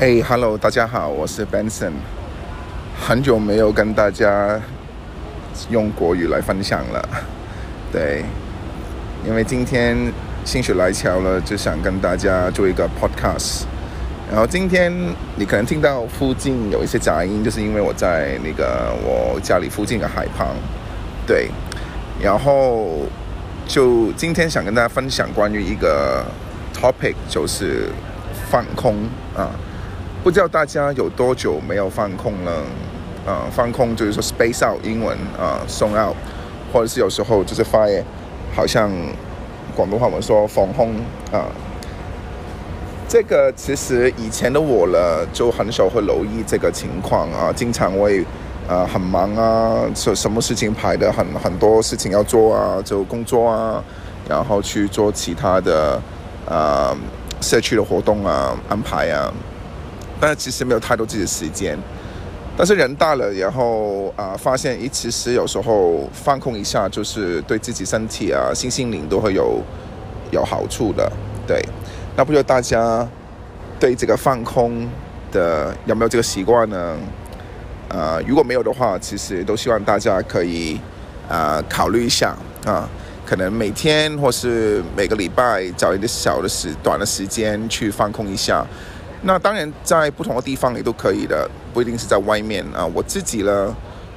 哎，Hello，大家好，我是 Benson，很久没有跟大家用国语来分享了，对，因为今天心血来潮了，就想跟大家做一个 podcast。然后今天你可能听到附近有一些杂音，就是因为我在那个我家里附近的海旁，对，然后就今天想跟大家分享关于一个 topic，就是放空啊。不知道大家有多久没有放空了？啊，放空就是说 space out 英文啊，song out，或者是有时候就是发，好像广东话我们说放空啊。这个其实以前的我了，就很少会留意这个情况啊，经常会啊很忙啊，什什么事情排的很很多事情要做啊，就工作啊，然后去做其他的啊社区的活动啊安排啊。但是其实没有太多自己的时间，但是人大了，然后啊，发现，其实有时候放空一下，就是对自己身体啊、心心灵都会有有好处的。对，那不知道大家对这个放空的有没有这个习惯呢？啊，如果没有的话，其实都希望大家可以啊考虑一下啊，可能每天或是每个礼拜找一个小的时短的时间去放空一下。那当然，在不同的地方也都可以的，不一定是在外面啊。我自己呢，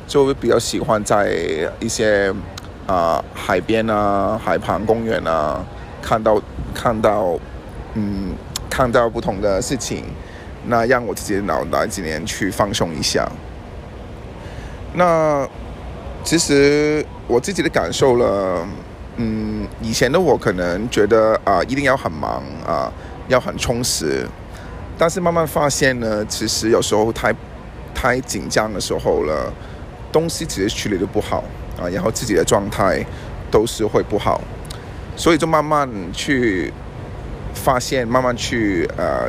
就比较喜欢在一些啊海边啊、海旁公园啊，看到看到嗯看到不同的事情，那让我自己的脑袋今年去放松一下。那其实我自己的感受了，嗯，以前的我可能觉得啊，一定要很忙啊，要很充实。但是慢慢发现呢，其实有时候太太紧张的时候了，东西其实处理的不好啊，然后自己的状态都是会不好，所以就慢慢去发现，慢慢去呃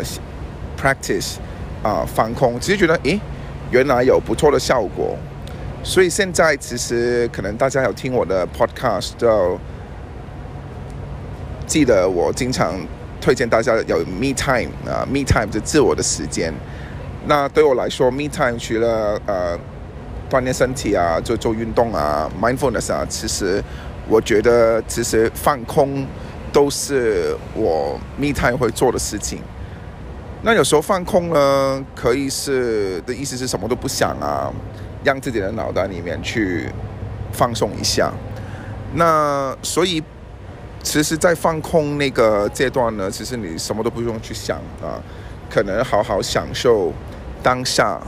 practice 啊放空，其实觉得诶，原来有不错的效果，所以现在其实可能大家有听我的 podcast，就记得我经常。推荐大家有 me time 啊，me time 就自我的时间。那对我来说，me time 除了呃锻炼身体啊，做做运动啊，mindfulness 啊，其实我觉得其实放空都是我 me time 会做的事情。那有时候放空呢，可以是的意思是什么都不想啊，让自己的脑袋里面去放松一下。那所以。其实，在放空那个阶段呢，其实你什么都不用去想啊，可能好好享受当下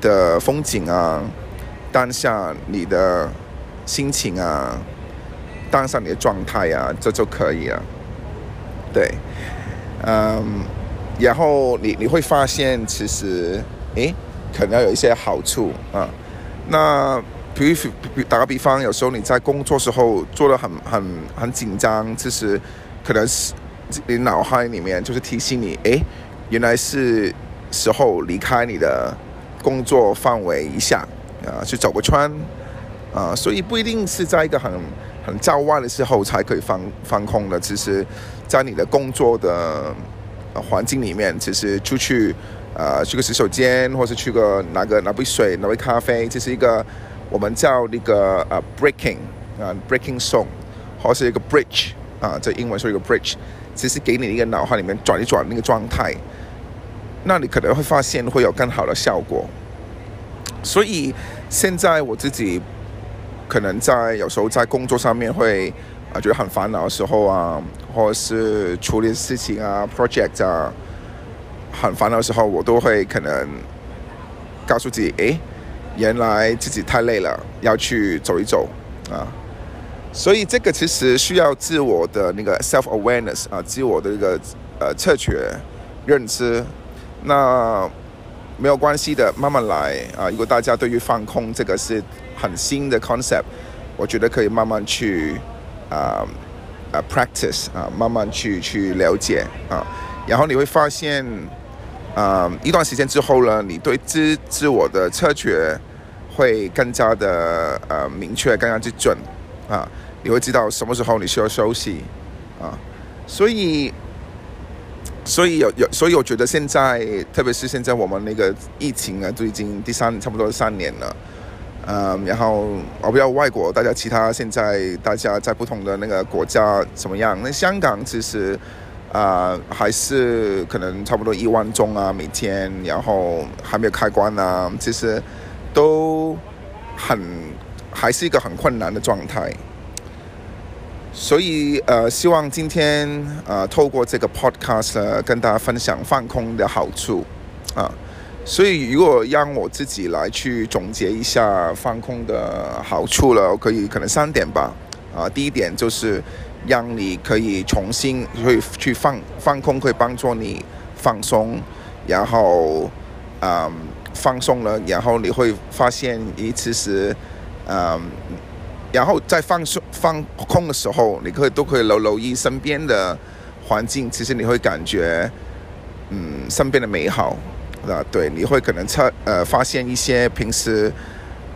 的风景啊，当下你的心情啊，当下你的状态啊，这就可以了。对，嗯，然后你你会发现，其实，诶，可能有一些好处啊，那。比如，比打个比方，有时候你在工作时候做的很很很紧张，其实可能是你脑海里面就是提醒你，哎，原来是时候离开你的工作范围一下啊，去走个圈啊，所以不一定是在一个很很郊外的时候才可以放放空的，其实，在你的工作的环境里面，其实出去啊，去个洗手间，或是去个拿个拿杯水、拿杯咖啡，这是一个。我们叫那个呃 breaking 啊 breaking song，或是一个 bridge 啊，这英文说一个 bridge，其实给你一个脑海里面转一转那个状态，那你可能会发现会有更好的效果。所以现在我自己可能在有时候在工作上面会啊觉得很烦恼的时候啊，或者是处理事情啊 project 啊很烦恼的时候，我都会可能告诉自己，哎。原来自己太累了，要去走一走啊！所以这个其实需要自我的那个 self awareness 啊，自我的一个呃测觉认知。那没有关系的，慢慢来啊！如果大家对于放空这个是很新的 concept，我觉得可以慢慢去啊啊 practice 啊，慢慢去去了解啊，然后你会发现。啊，一段时间之后呢，你对自自我的测觉会更加的呃明确，更加之准啊，你会知道什么时候你需要休息啊，所以所以有有，所以我觉得现在，特别是现在我们那个疫情啊，都已经第三差不多三年了，嗯，然后我不知道外国大家其他现在大家在不同的那个国家怎么样？那香港其实啊还是可能差不多一万宗啊每天，然后还没有开关啊，其实都很还是一个很困难的状态。所以，呃，希望今天，呃，透过这个 podcast 跟大家分享放空的好处，啊，所以如果让我自己来去总结一下放空的好处了，我可以可能三点吧，啊，第一点就是让你可以重新会去放放空，可以帮助你放松，然后，嗯，放松了，然后你会发现，咦，其实，嗯。然后在放松放空的时候，你可以都可以留留意身边的环境，其实你会感觉，嗯，身边的美好，啊，对，你会可能测呃发现一些平时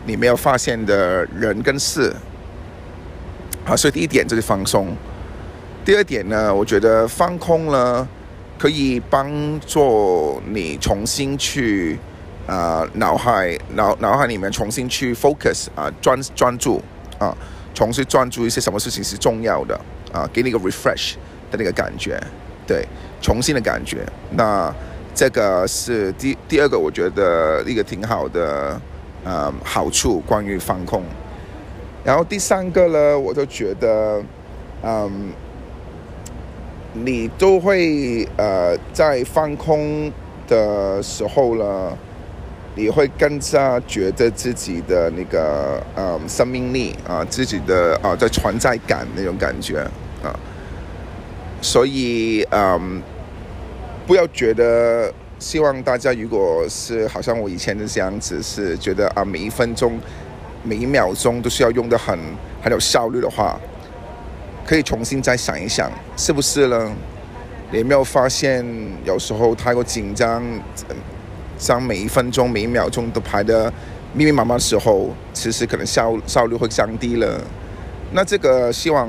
你没有发现的人跟事，啊，所以第一点就是放松。第二点呢，我觉得放空呢可以帮助你重新去啊脑海脑脑海里面重新去 focus 啊专专注。啊，重新专注一些什么事情是重要的啊，给你一个 refresh 的那个感觉，对，重新的感觉。那这个是第第二个，我觉得一个挺好的，嗯，好处关于放空。然后第三个呢，我就觉得，嗯，你都会呃在放空的时候呢。你会更加觉得自己的那个呃生命力啊，自己的啊在存在感那种感觉啊，所以嗯，不要觉得，希望大家如果是好像我以前的这样子，是觉得啊每一分钟、每一秒钟都是要用的很很有效率的话，可以重新再想一想，是不是呢？你有没有发现有时候太过紧张？将每一分钟、每一秒钟都排得密密麻麻的时候，其实可能效效率会降低了。那这个希望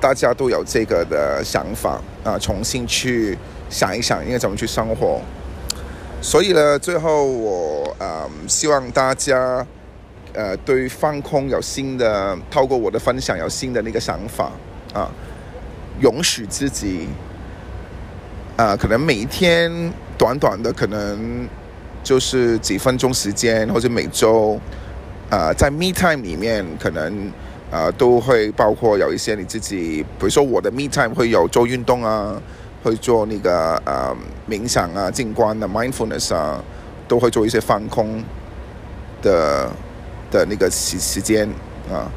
大家都有这个的想法啊，重新去想一想应该怎么去生活。所以呢，最后我呃希望大家呃对于放空有新的，透过我的分享有新的那个想法啊，允许自己啊，可能每一天短短的可能。就是几分钟时间，或者每周，啊，在 Me Time 里面，可能呃都会包括有一些你自己，比如说我的 Me Time 会有做运动啊，会做那个呃冥想啊、静观的 Mindfulness 啊，都会做一些放空的的那个时时间啊，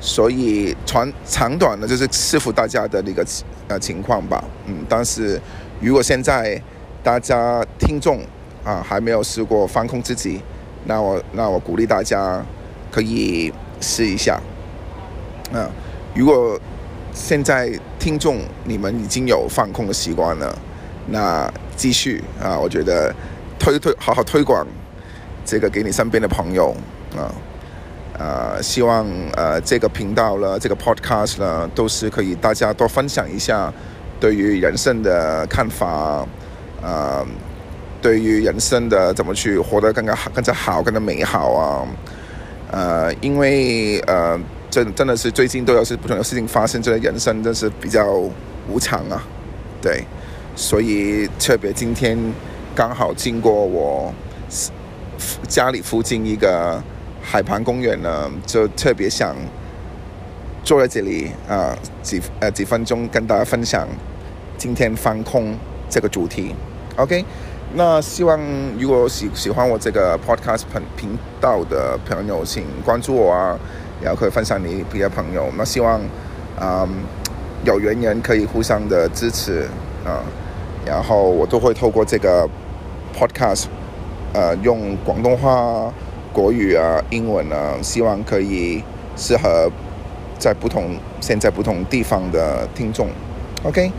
所以长长短呢，就是视乎大家的那个呃情况吧，嗯，但是如果现在大家听众。啊，还没有试过放空自己，那我那我鼓励大家可以试一下。啊，如果现在听众你们已经有放空的习惯了，那继续啊，我觉得推推好好推广这个给你身边的朋友啊，呃，希望呃这个频道呢，这个 podcast 呢，都是可以大家多分享一下对于人生的看法，啊。对于人生的怎么去活得更加好、更加好、更加美好啊？呃，因为呃，真真的是最近都有是不同的事情发生，这个人生真是比较无常啊。对，所以特别今天刚好经过我家里附近一个海旁公园呢，就特别想坐在这里啊，几呃几分钟跟大家分享今天放空这个主题。OK。那希望如果喜喜欢我这个 podcast 频频道的朋友，请关注我啊，然后可以分享你别的朋友。那希望，嗯，有缘人可以互相的支持啊，然后我都会透过这个 podcast，呃，用广东话、国语啊、英文啊，希望可以适合在不同现在不同地方的听众。OK。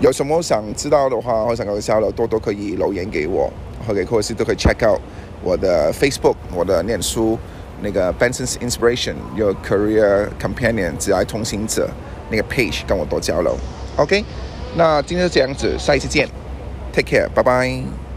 有什么想知道的话，或想跟我交流，多多可以留言给我，或者或是都可以 check out 我的 Facebook，我的念书那个 Benson's Inspiration Your Career Companion，只爱通行者那个 page 跟我多交流。OK，那今天就这样子，下一次见。Take care，拜拜。